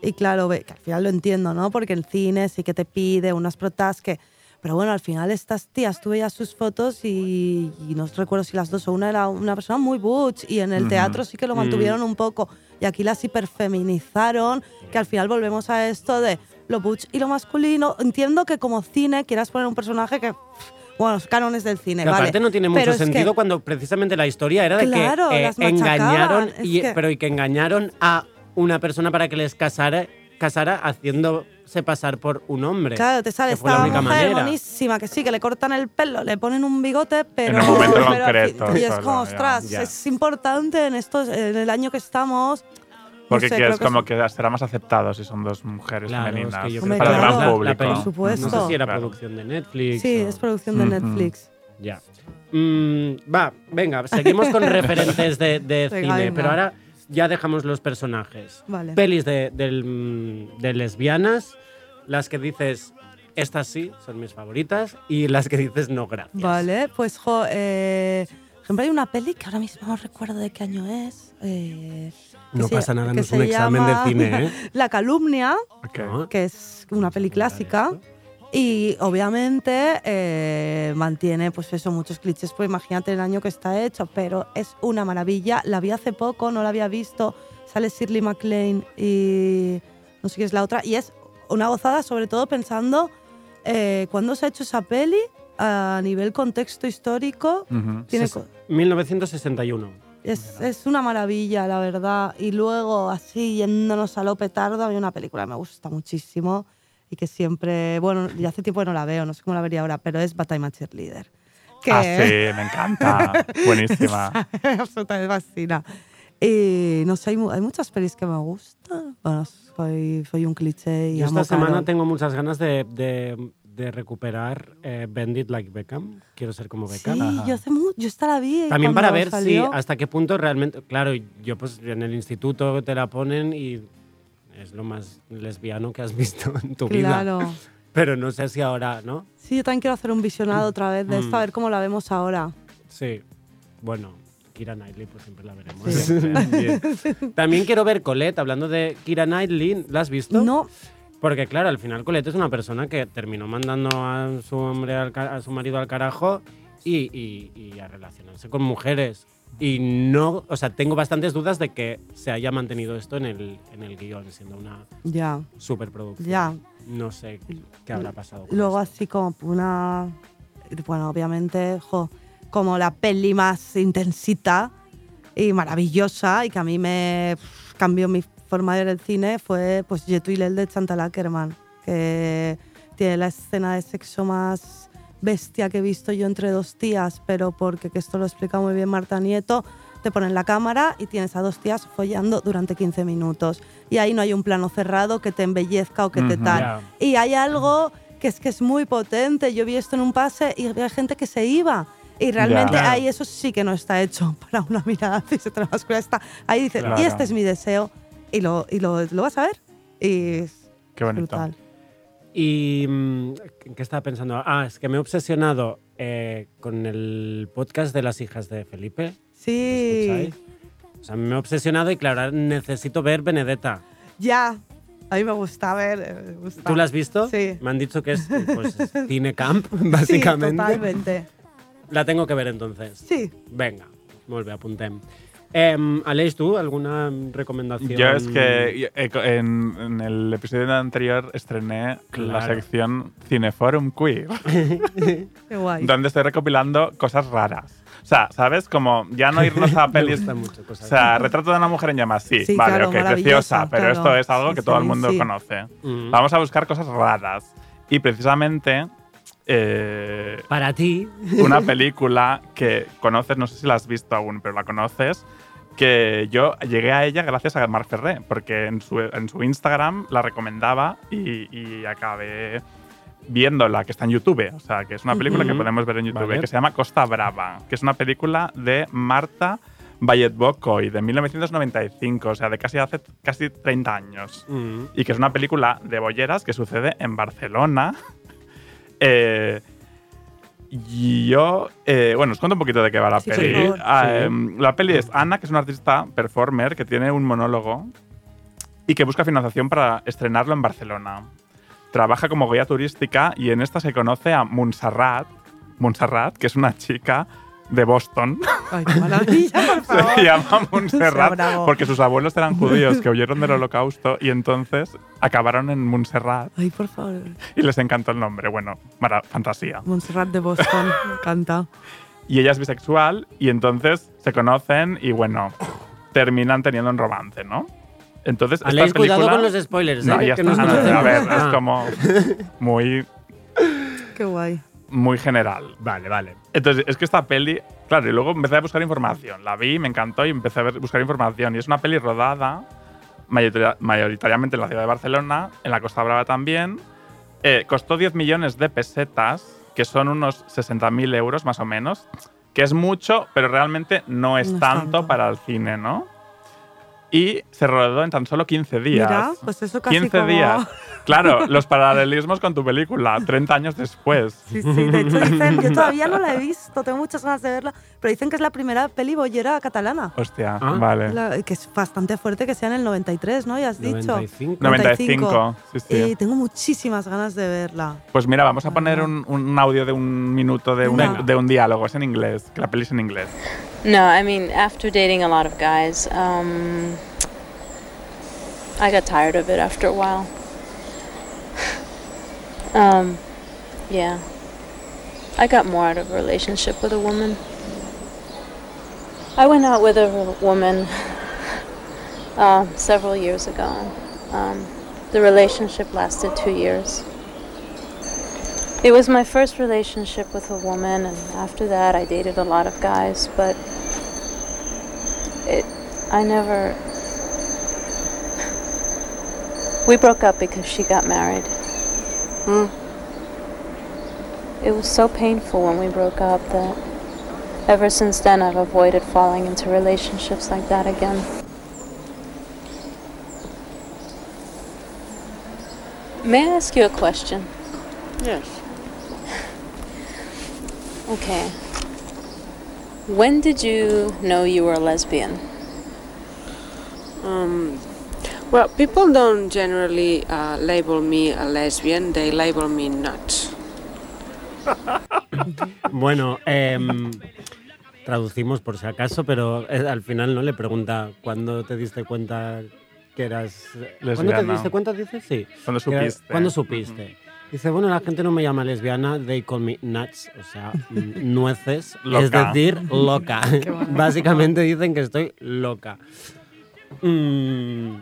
Y claro, ve- que al final lo entiendo, ¿no? Porque el cine sí que te pide unas protas que... Pero bueno, al final estas tías, tú veías sus fotos y, y no recuerdo si las dos o una era una persona muy butch y en el teatro sí que lo Mm. mantuvieron un poco y aquí las hiperfeminizaron, que al final volvemos a esto de lo butch y lo masculino. Entiendo que como cine quieras poner un personaje que, bueno, los cánones del cine, Que vale. aparte no tiene mucho Pero es que- sentido cuando precisamente la historia era de Claro, que eh, engañaron, y, que- pero y que engañaron a una persona para que les casara, casara haciéndose pasar por un hombre. Claro, te sale que la esta mujer manera. buenísima, que sí, que le cortan el pelo, le ponen un bigote, pero... un momento pero concreto, fin- Y es solo, como, ostras, Ya. es importante en, estos, en el año que estamos... no Porque sé, que creo es como es- que será más aceptado si son dos mujeres Claro, es femeninas. que yo Hombre, creo para que el claro. gran la- la público. peli- Por supuesto. No sé si era Claro. producción de Netflix. Sí, o- es producción de Ujú. Netflix. Ya. Mm, va, venga, seguimos con referentes de, de cine, pero ahora ya dejamos los personajes. Vale. Pelis de, de lesbianas, las que dices, estas sí, son mis favoritas, y las que dices, no, gracias. Vale, pues, jo, eh, por ejemplo, hay una peli que ahora mismo no recuerdo de qué año es. eh, No se- pasa nada, no es un examen de cine, ¿eh? La calumnia. ¿No? que es una peli clásica. Y obviamente eh, mantiene, pues eso, muchos clichés, pues imagínate el año que está hecho, pero es una maravilla. La vi hace poco, no la había visto. Sale Shirley MacLaine y no sé qué es la otra. Y es una gozada, sobre todo pensando eh, cuándo se ha hecho esa peli a nivel contexto histórico. Tiene co- 1961. es, es una maravilla, la verdad. Y luego, así, yéndonos a lo petardo, hay una película que me gusta muchísimo y que siempre, bueno, ya hace tiempo que no la veo, no sé cómo la vería ahora, pero es Batalla Cheerleader. Que Ah, sí, me encanta. Buenísima. absolutamente fascina. Y no sé, hay, hay muchas pelis que me gustan. Bueno, soy, soy un cliché y Yo amo esta semana Carol. tengo muchas ganas de, de- de recuperar eh, Bend It Like Beckham. Quiero ser como Sí, Beckham. yo hace yo esta la vi. También para ver si salió. hasta qué punto realmente, claro, yo pues en el instituto te la ponen y es lo más lesbiano que has visto en tu vida. Claro. pero no sé si ahora, ¿no? Sí, yo también quiero hacer un visionado otra vez de esto, a ver cómo la vemos ahora. Sí. Bueno, Kira Knightley, pues siempre la veremos. Sí. También quiero ver Colette, hablando de Kira Knightley, ¿la has visto? No, Porque claro, al final Colette es una persona que terminó mandando a su hombre al a su marido al carajo y, y- y a relacionarse con mujeres. Y no, o sea, tengo bastantes dudas de que se haya mantenido esto en el, en el guion, siendo una ya, superproducción. ya. No sé qué habrá pasado. con Luego esto. así como una... Bueno, obviamente, jo, como la peli más intensita y maravillosa y que a mí me pf, cambió mi forma de ver el cine fue pues Je tu de Chantal Ackerman, que tiene la escena de sexo más bestia que he visto yo entre dos tías, pero porque que esto lo explica muy bien Marta Nieto, te ponen la cámara y tienes a dos tías follando durante 15 minutos. Y ahí no hay un plano cerrado que te embellezca o que te tal. Ya. Y hay algo que es que es muy potente. Yo vi esto en un pase y había gente que se iba. Y realmente Ya. ahí eso sí que no está hecho para una mirada. Está ahí dices, Claro. y este es mi deseo. Y lo, y lo, lo vas a ver. Y Qué bonito. brutal. Y mm, ¿en qué estaba pensando? Ah, es que me he obsesionado eh, con el podcast de las hijas de Felipe. ¿Lo Sí? O sea, me he obsesionado y claro, necesito ver Benedetta. ya. A mí me gusta ver. eh, me gusta. ¿Tú la has visto? Sí. Me han dicho que es, pues, es cine camp, Sí, básicamente. totalmente. la tengo que ver entonces. Sí. Venga, bé, apuntem. Eh, Aleix, ¿tú alguna recomendación? Yo es que eh, en, en el episodio anterior estrené la sección Cineforum Queer, Qué guay. donde estoy recopilando cosas raras. O sea, ¿sabes? Como ya no irnos a Me pelis. gusta mucho cosas. O sea, retrato de una mujer en llamas, sí, Sí, vale, claro, ok, preciosa, pero claro. esto es algo Sí, que todo el mundo sí. conoce. Mm. Vamos a buscar cosas raras. Y precisamente eh, Para ti. una película que conoces, no sé si la has visto aún, pero la conoces, que yo llegué a ella gracias a Marc Ferré, porque en su, en su Instagram la recomendaba y, y acabé viéndola, que está en YouTube. O sea, que es una película que podemos ver en YouTube, Vale. que se llama Costa Brava, que es una película de Marta Bayet-Bocoy, de 1995, o sea, de casi hace casi 30 años y que es una película de bolleras que sucede en Barcelona. Eh, yo, eh, bueno, os cuento un poquito de qué va la Sí, peli. Ah, Sí. em, la peli es Ana, que es una artista performer que tiene un monólogo y que busca financiación para estrenarlo en Barcelona. Trabaja como guía turística y en esta se conoce a Montserrat, Montserrat, que es una chica de Boston. Ay, qué maravilla, por favor. Se llama Montserrat porque sus abuelos eran judíos que huyeron del holocausto y entonces acabaron en Montserrat Ay, por favor. y les encantó el nombre. Bueno, mara- fantasía. Montserrat de Boston. Me encanta. Y ella es bisexual y entonces se conocen y bueno, terminan teniendo un romance, ¿no? Entonces, esta Aleix, cuidado película- con los spoilers, ¿eh? No, que- ya que está. nos A ver, conocemos. a ver, es como muy, Qué guay. Muy general. Vale, vale. Entonces, es que esta peli, claro, y luego empecé a buscar información. La vi, me encantó y empecé a ver- buscar información. Y es una peli rodada mayorita- mayoritariamente en la ciudad de Barcelona, en la Costa Brava también. Eh, costó 10 millones de pesetas, que son unos 60.000 euros más o menos, que es mucho, pero realmente no es, No es tanto, tanto. para el cine, ¿no? Y se rodó en tan solo 15 días. Mira, pues eso casi 15 como- días. Claro, los paralelismos con tu película, 30 años después. Sí, sí, de hecho dicen, yo todavía no la he visto, tengo muchas ganas de verla, pero dicen que es la primera peli bollera catalana. Hostia, Ah. vale. La- que es bastante fuerte que sea en el 93, ¿no? Ya has dicho. 95. 95, sí, sí. Y tengo muchísimas ganas de verla. Pues mira, vamos a poner un, un audio de un minuto de un, de un diálogo. Es en inglés, que la peli es en inglés. No, I mean, after dating a lot of guys, um, I got tired of it after a while. um, yeah. I got more out of a relationship with a woman. I went out with a woman uh, several years ago. Um, the relationship lasted two years. It was my first relationship with a woman, and after that, I dated a lot of guys, but it, I never. We broke up because she got married. Hmm. It was so painful when we broke up that ever since then I've avoided falling into relationships like that again. May I ask you a question? Yes. Okay. When did you know you were a lesbian? Um, well, people don't generally uh, label me a lesbian, they label me nuts. Bueno, em, traducimos por si acaso, pero eh, al final no le pregunta cuándo te diste cuenta que eras. ¿Cuándo te Lesbiana. diste cuenta? Dices sí. ¿Cuándo Que eras- supiste? ¿Cuándo supiste? Dice, bueno, la gente no me llama lesbiana, they call me nuts, o sea, nueces, es decir, loca. Básicamente dicen que estoy loca. Mm,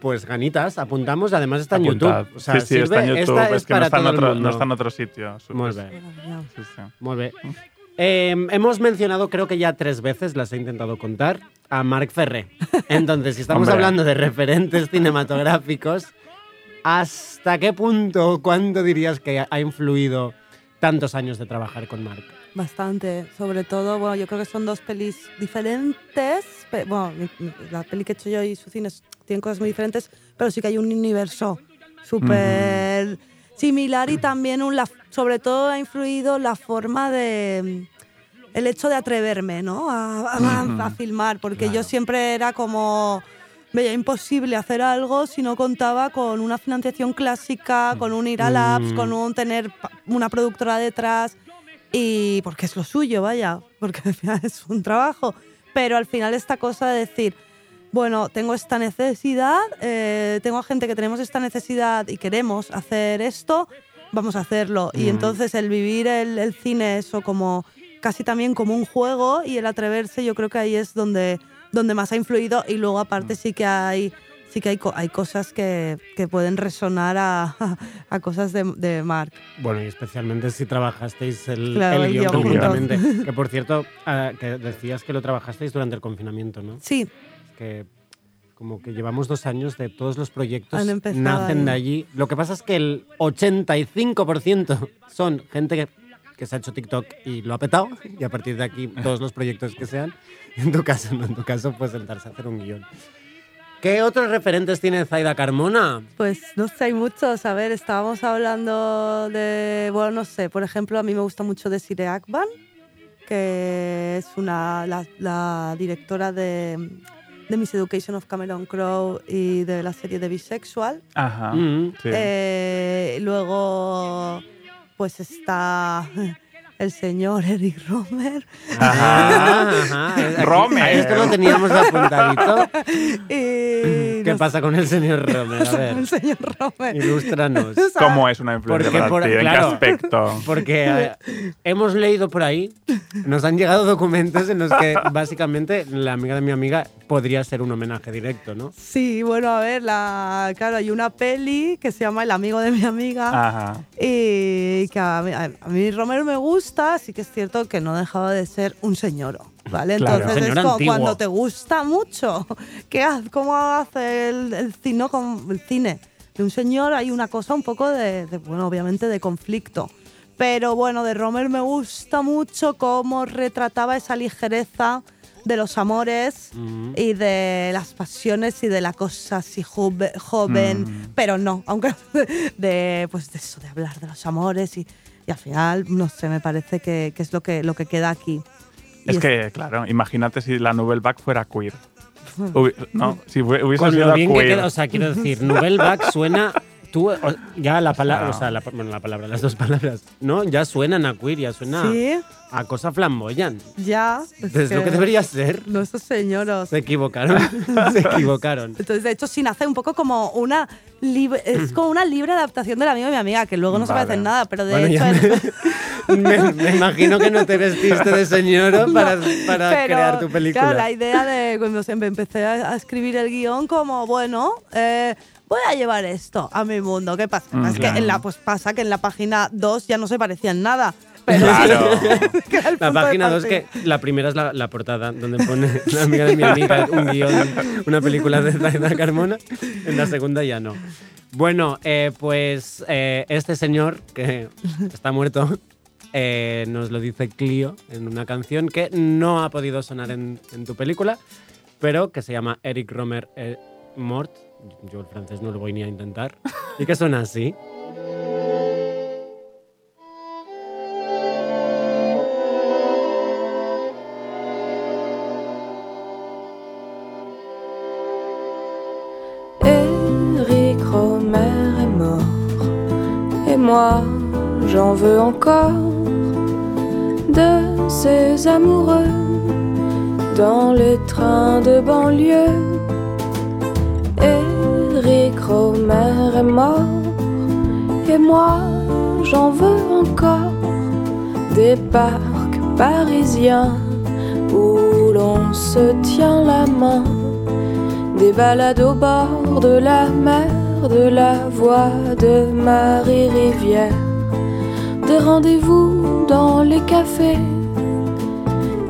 pues ganitas, apuntamos, además está en Apuntad. YouTube. O sea, sí, sí, está en YouTube. esta es que no para está, en todo el otro, mundo. no está en otro sitio. Sí, sí. Molt bé. Eh, hemos mencionado, creo que ya tres veces, las he intentado contar, a Marc Ferré. Entonces, si estamos Hombre. hablando de referentes cinematográficos, ¿hasta qué punto, cuánto dirías que ha influido tantos años de trabajar con Marc? Bastante, sobre todo, bueno, yo creo que son dos pelis diferentes. Bueno, la peli que he hecho yo y su cine tienen cosas muy diferentes, pero sí que hay un universo súper similar y también un, la- sobre todo ha influido la forma de el hecho de atreverme, ¿no? A, a- Ujú. a filmar, porque yo siempre era como veía imposible hacer algo si no contaba con una financiación clásica, con un ir a labs, Mm. con un tener una productora detrás y porque es lo suyo, vaya, porque al final es un trabajo. Pero al final esta cosa de decir, bueno, tengo esta necesidad, eh, tengo a gente que tenemos esta necesidad y queremos hacer esto, vamos a hacerlo. Y Mm. entonces el vivir el, el cine eso como casi también como un juego y el atreverse yo creo que ahí es donde, donde más ha influido y luego aparte sí que hay sí que hay, hay cosas que, que pueden resonar a, a cosas de, de Mark. Bueno, y especialmente si trabajasteis el, Claro, el guion conjuntamente. que por cierto, ah, que decías que lo trabajasteis durante el confinamiento, ¿no? Sí. Que como que llevamos dos años de todos los proyectos nacen de ahí. allí. Lo que pasa es que el 85% son gente que, que se ha hecho TikTok y lo ha petado, y a partir de aquí todos los proyectos que sean. En tu caso, no, en tu caso, pues sentarse a hacer un guion. ¿Qué otros referentes tiene Zaida Carmona? Pues no sé, hay muchos. A ver, estábamos hablando de, bueno, no sé, por ejemplo, a mí me gusta mucho Desiree Akban, que es una, la, la directora de, de Miss Education of Cameron Crowe y de la serie de Bisexual. Ajá. Mm. sí. Eh, luego, pues está el señor Eric Romer. Ajá, ajá. Romer. Esto lo teníamos apuntadito. Y ¿Qué no pasa con el señor Romer? A ver, el señor Romer. ilústranos. ¿Cómo es una influencia Porque para por- ti? ¿En claro, qué aspecto? Porque eh, hemos leído por ahí, nos han llegado documentos en los que básicamente la amiga de mi amiga podría ser un homenaje directo, ¿no? Sí, bueno, a ver, la, claro, hay una peli que se llama El amigo de mi amiga. Ajá. Y que a mí, a mí Romero me gusta, sí que es cierto que no dejaba de ser un señor. ¿Vale? Claro. Entonces Señor es como antiguo. cuando te gusta mucho, ¿qué hace, ¿cómo hace el, el cine, el cine? De un señor hay una cosa un poco de, de, bueno, obviamente de conflicto. Pero bueno, de Romer me gusta mucho cómo retrataba esa ligereza de los amores y de las pasiones y de la cosa así jove- joven, Mm. pero no, aunque de, pues de eso, de hablar de los amores y, y al final, no sé, me parece que, que es lo que, lo que queda aquí. Y Es que, claro, imagínate si la Nouvelle Vague fuera queer. No, si hu- hubiese Con sido lo bien que queer. queda, o sea, quiero decir, Nouvelle Vague suena. Tú, ya la palabra, o sea, la, bueno, la palabra, las dos palabras, ¿no? Ya suenan a queer, ya suena Sí. a cosa flamboyant. Ya. Es lo que debería ser. No, esos señoros. Se equivocaron. Se equivocaron. Entonces, de hecho, sí nace un poco como una libre, es como una libre adaptación del amigo de mi amiga, que luego no se Vale. parece en nada, pero de Bueno, hecho me, me imagino que no te vestiste de señora para, para Pero, crear tu película. Claro, la idea de cuando se- empecé a, a escribir el guion, como, bueno, eh, voy a llevar esto a mi mundo. ¿Qué pasa? Mm, es que en la, pues pasa que en la página 2 ya no se parecía en nada. Pero Claro. La página 2, partida. que la primera es la, la portada, donde pone la amiga de mi amiga, un guion, una película de Zaida Carmona. En la segunda ya no. Bueno, eh, pues eh, este señor, que está muerto, eh, nos lo dice Clio en una canción que no ha podido sonar en, en tu película, pero que se llama Eric Romer Mort. Yo el francés no lo voy ni a intentar. y que son así. j'en veux encore de ces amoureux dans les trains de banlieue Romer est mort et moi, j'en veux encore. Des parcs parisiens où l'on se tient la main, des balades au bord de la mer, de la voix de Marie Rivière, des rendez-vous dans les cafés,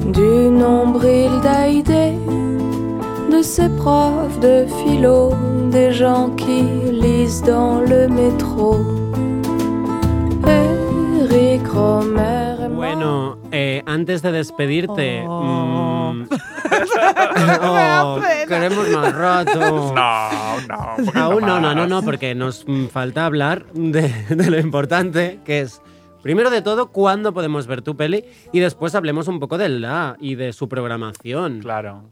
du nombril d'Haïdé, de ses profs de philo, des gens qui lisent dans le métro. Eric Romer. Bueno, eh, antes de despedirte. Oh. mm, oh, queremos más rato. No, no. Aún no, no, no, no, porque nos falta hablar de, de lo importante que es. Primero de todo, ¿cuándo podemos ver tu peli? Y después hablemos un poco de la y de su programación. Claro.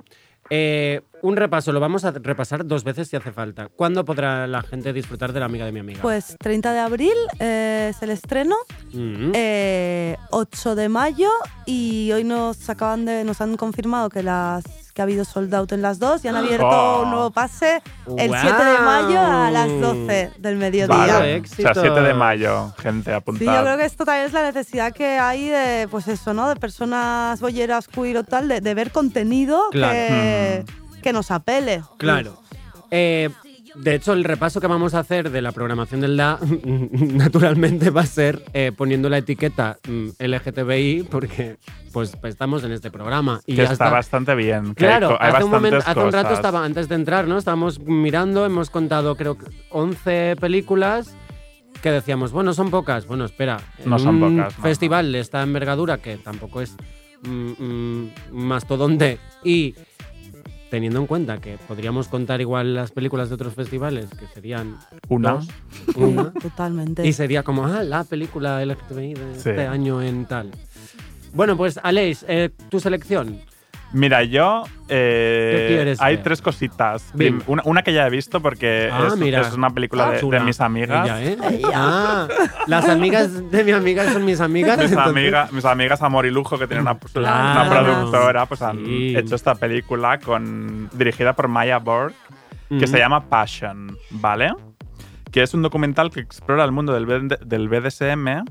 Eh, un repaso, lo vamos a repasar dos veces si hace falta. ¿Cuándo podrá la gente disfrutar de la amiga de mi amiga? Pues 30 de abril eh, es el estreno, Mm. eh, 8 de mayo y hoy nos acaban de nos han confirmado que las que ha habido sold out en las dos y han abierto Oh. un nuevo pase el 7 de mayo a las 12 del mediodía. Vale. éxito. O sea, 7 de mayo, gente, Sí, apuntada. yo creo que esto también es la necesidad que hay de, pues eso, ¿no? De personas bolleras, queer o tal, de, de ver contenido Claro. que, que nos apele. Claro. Eh, de hecho, el repaso que vamos a hacer de la programación del DA, naturalmente, va a ser eh, poniendo la etiqueta mm, LGTBI, porque pues estamos en este programa. Y que ya está, está. bastante bien. hay Claro, hay, hace un, hace un rato estaba, antes de entrar, ¿no? Estábamos mirando, hemos contado creo que 11 películas que decíamos, bueno, son pocas. Bueno, espera, en No son un pocas, no, festival de esta envergadura que tampoco es mm, mm, mastodonte y teniendo en cuenta que podríamos contar igual las películas de otros festivales, que serían Una. dos, una, Totalmente. y sería como, ah, la película LGTBI de Sí. este año en tal. Bueno, pues Aleix, eh, tu selección. Mira, yo. eh, ¿Qué quieres hay ver? tres cositas. Una, una que ya he visto porque Ah, es, mira. es una película de, de mis amigas. Ella, ¿eh? Ah, las amigas de mi amiga son mis amigas. Mis, amigas, mis amigas Amor y Lujo, que tienen una, una productora, pues han hecho esta película con, dirigida por Maya Borg, que Ujú. se llama Passion, ¿vale? Que es un documental que explora el mundo del BDSM,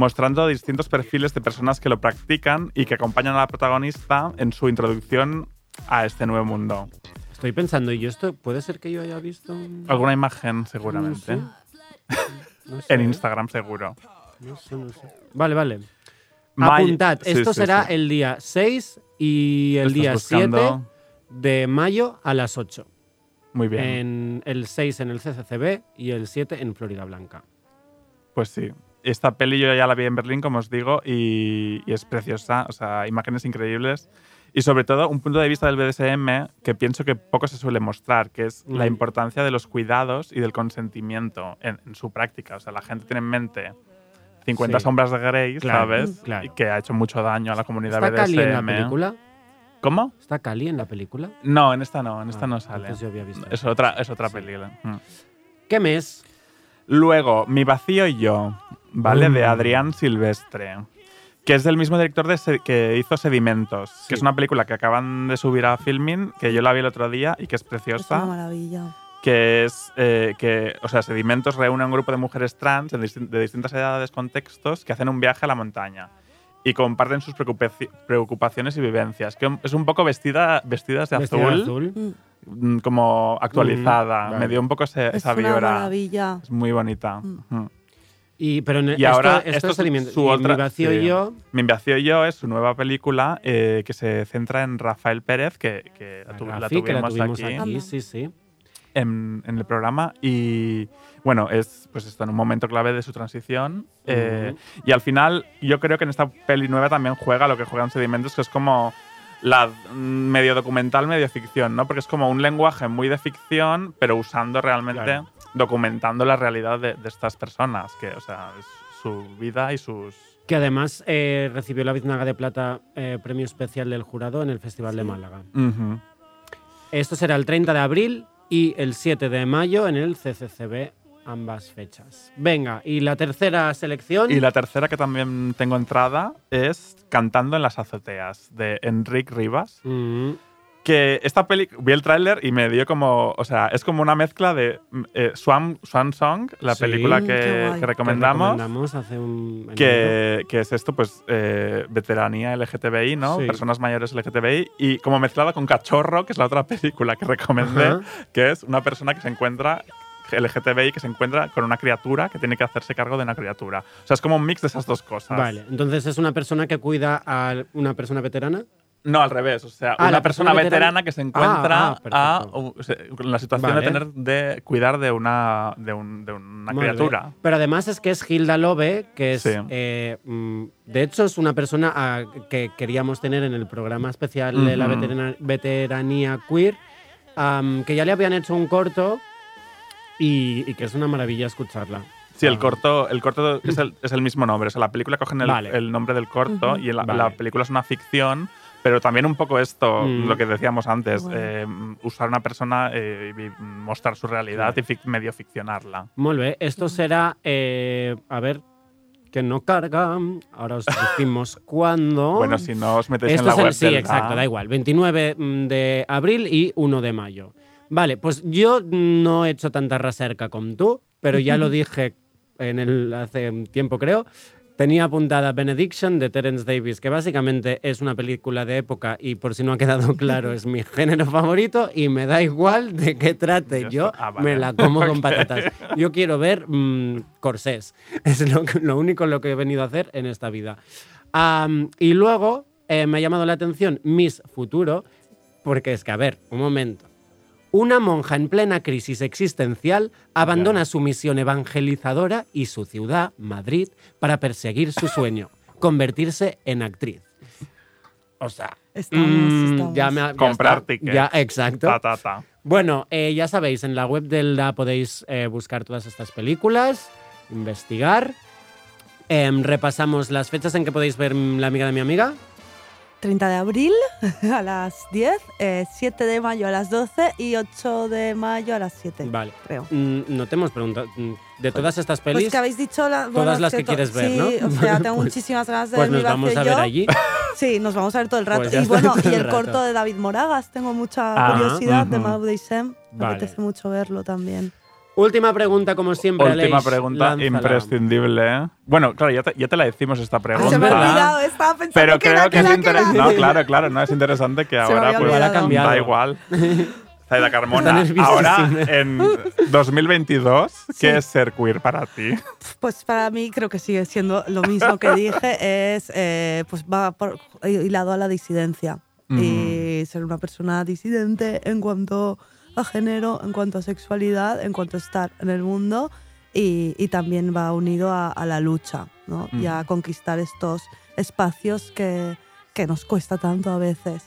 mostrando distintos perfiles de personas que lo practican y que acompañan a la protagonista en su introducción a este nuevo mundo. Estoy pensando, ¿y esto puede ser que yo haya visto? un- Alguna imagen, seguramente. No No sé, En. Instagram, seguro. No sé, no sé. Vale, vale. May- Apuntad, sí, esto sí, será sí. el día 6 y el día buscando. 7 de mayo a las 8. Muy bien. En el 6 en el CCCB y el 7 en Florida Blanca. Pues sí. Esta peli yo ya la vi en Berlín, como os digo, y, y es preciosa. O sea, imágenes increíbles. Y sobre todo, un punto de vista del BDSM que pienso que poco se suele mostrar, que es la importancia de los cuidados y del consentimiento en, en su práctica. O sea, la gente tiene en mente 50 Sí. sombras de Grey, Claro, ¿sabes? claro. Y que ha hecho mucho daño a la comunidad ¿Está BDSM. Cali en la película? ¿Cómo? ¿Está Cali en la película? No, en esta no, en esta Ah, no sale. yo había visto Es otra, es otra película. Mm. ¿Qué mes? Luego, Mi vacío y yo, ¿vale? De Mm. Adrián Silvestre. Que es del mismo director de Se- que hizo Sedimentos, Sí. que es una película que acaban de subir a Filmin, que yo la vi el otro día y que es Es una preciosa. maravilla. Que es eh, que, o sea, Sedimentos reúne a un grupo de mujeres trans de distintas edades, contextos, que hacen un viaje a la montaña y comparten sus preocupaci- preocupaciones y vivencias. Que es un poco vestida, vestidas de Vestida de azul, azul. Mm, como actualizada. Mm, vale. Me dio un poco ese- Es esa una vibra. maravilla. Es muy bonita. Mm. Y, pero en Y esto, ahora, esto, esto es es alimento. su y otra- Mi vacío sí. y yo. Mi vacío y yo es su nueva película eh, que se centra en Rafael Pérez, que, que la, tu- la Rafi, que la tuvimos, tuvimos aquí, aquí, sí, sí. En, en el programa. Y bueno, es pues esto, en un momento clave de su transición. eh, y al final, yo creo que en esta peli nueva también juega lo que juegan Sedimentos, que es como la mm, medio documental, medio ficción, ¿no? Porque es como un lenguaje muy de ficción, pero usando realmente, Claro. Documentando la realidad de, de estas personas, que, o sea, es su vida y sus Que además eh, recibió la Biznaga de Plata, eh, premio especial del jurado en el Festival de Málaga. Esto será el 30 de abril y el 7 de mayo en el CCCB ambas fechas. Venga, y la tercera selección. Y la tercera que también tengo entrada es Cantando en las azoteas, de Enrique Rivas. Mm, Que esta peli, vi el tráiler y me dio como, o sea, es como una mezcla de mm, eh, Swan, Swan Song, la Sí, película qué que, que recomendamos. recomendamos hace un. que, que es esto, pues, eh, veteranía LGTBI, ¿no? Sí. Personas mayores LGTBI, y como mezclada con Cachorro, que es la otra película que recomendé, Ajá. que es una persona que se encuentra, LGTBI, que se encuentra con una criatura que tiene que hacerse cargo de una criatura. O sea, es como un mix de esas dos cosas. Vale, entonces es una persona que cuida a una persona veterana. No, al revés. O sea, Ah, una persona, persona veterana veterana- que se encuentra Ah, ah, a, o sea, con la situación Vale. de tener de cuidar de una, de un- de una Muy bien. criatura. Pero además es que es Hilda Lobe, que es. Sí. eh, mm, de hecho, es una persona que queríamos tener en el programa especial de la veterana- veteranía queer, que ya le habían hecho un corto y, y que es una maravilla escucharla. Sí, el corto, el corto es, el, es el mismo nombre. O sea, la película cogen el, Vale. el nombre del corto y la, Vale. la película es una ficción, pero también un poco esto, Mm. lo que decíamos antes, Guay. eh, usar una persona eh, y mostrar su realidad y fic- medio ficcionarla. Muy bien, esto será. eh, a ver, que no carga. Ahora os decimos cuándo. Bueno, si no os metéis Esto en la el- web sí, del exacto, DA, da igual. 29 de abril y 1 de mayo. Vale, pues yo no he hecho tanta recerca como tú, pero ya lo dije en el, hace tiempo, creo. Tenía apuntada Benediction de Terence Davis, que básicamente es una película de época y por si no ha quedado claro, es mi género favorito y me da igual de qué trate. Yo me la como con patatas. Yo quiero ver mm, corsés. Es lo, único lo que he venido a hacer en esta vida. Y luego eh, me ha llamado la atención Miss Futuro, porque es que, a ver, un momento. Una monja en plena crisis existencial abandona su misión evangelizadora y su ciudad, Madrid, para perseguir su sueño, convertirse en actriz. O sea, Estamos, mm, estamos. ya me ha- ya Comprar está. tickets. Ya, exacto. Ta, ta, ta. Bueno, eh, ya sabéis, en la web del DA podéis eh, buscar todas estas películas, investigar. Em, repasamos las fechas en que podéis ver mm, La amiga de mi amiga. 30 de abril a las 10, eh, 7 de mayo a las 12 y 8 de mayo a las 7. Vale. Creo. Mm, no te hemos preguntado. mm, De todas estas pelis, Pues que habéis dicho la- bueno, todas las que to- quieres ver, sí, ¿no? o sea, tengo Pues- muchísimas ganas de pues ver nos Mi vamos a ver Yo. allí. Sí, nos vamos a ver todo el rato. Pues y bueno, y el el corto de David Moragas, tengo mucha Ah, curiosidad de ujú. Mau Sem. Me Vale. apetece mucho verlo también. Última pregunta, como siempre. Última Aleix, pregunta lánzala. imprescindible. ¿eh? Bueno, claro, ya te, ya te la decimos esta Ah, pregunta. se me ha olvidado, estaba pensando Pero que creo era, que es era, interesante. No, claro, claro, no es interesante que ahora pues da igual. Zaida Carmona, ahora en 2022, ¿qué Sí. es ser queer para ti? Pues para mí creo que sigue siendo lo mismo que dije, es eh, pues va por, hilado a la disidencia. Y ser una persona disidente en cuanto a género, en cuanto a sexualidad, en cuanto a estar en el mundo y, y también va unido a, a la lucha ¿no? y a conquistar estos espacios que, que nos cuesta tanto a veces.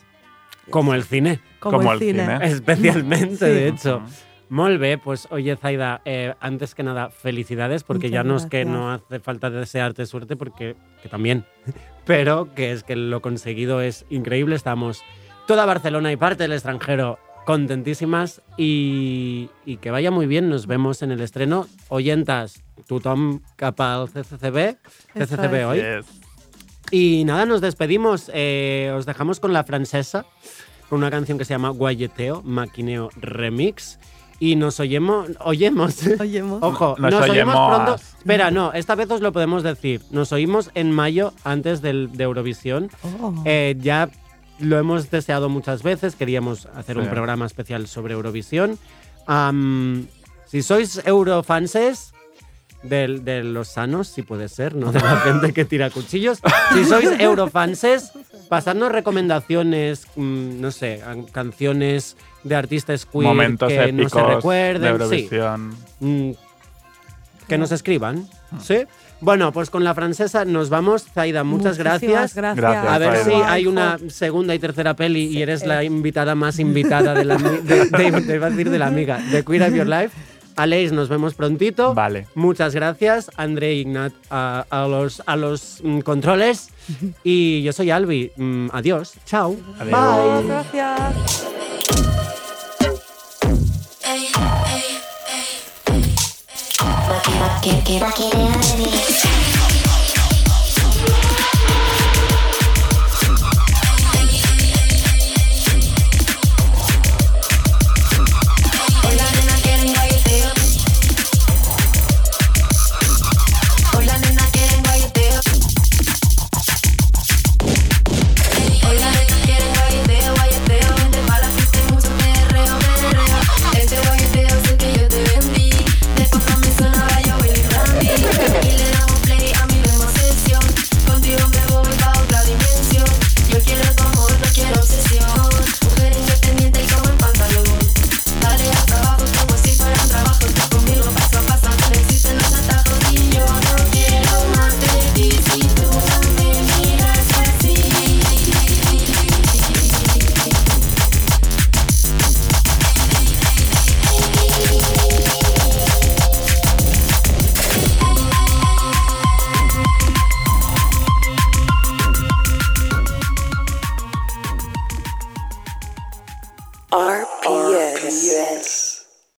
Como el cine. Como, Como el el cine. cine. Especialmente, Sí. de hecho. Molt bé, pues oye Zaida, eh, antes que nada, felicidades, porque Muchas ya no es que no hace falta desearte suerte, porque que también, pero que es que lo conseguido es increíble. Estamos toda Barcelona y parte del extranjero contentísimas y, y que vaya muy bien. Nos vemos en el estreno. Oyentas, tothom cap al CCCB, CCCB es. hoy. Yes. Y nada, nos despedimos. Eh, os dejamos con la francesa, con una canción que se llama Guayeteo, Maquineo Remix. Y nos oyemos, oyemos. Oyemos. Ojo, Nos nos, oímos oyemos. pronto. Espera, no, esta vez os lo podemos decir. Nos oímos en mayo antes del, de Eurovisión. Oh. Eh, ya lo hemos deseado muchas veces. Queríamos hacer un Sí. programa especial sobre Eurovisión. Si sois eurofanses de, de los sanos, si puede ser, no de la gente que tira cuchillos. Si sois eurofanses, pasadnos recomendaciones, mm, no sé, an- canciones de artistas queer Momentos que no se de recuerden. Sí, Eurovisión. Mm, que nos escriban. ¿Sí? Bueno, pues con la francesa nos vamos. Zaida, muchas gracias. gracias. Gracias, A ver Zaida. si hay una segunda y tercera peli y eres la invitada más invitada de la de, de- de- iba a decir de la amiga de Queer of Your Life. Aleix, nos vemos prontito. Vale. Muchas gracias, André Ignat, a, a los, a los mm, controles. Y yo soy Albi. Mm, adiós. Chao. Adiós. Bye. Gracias. Que, que, que, que,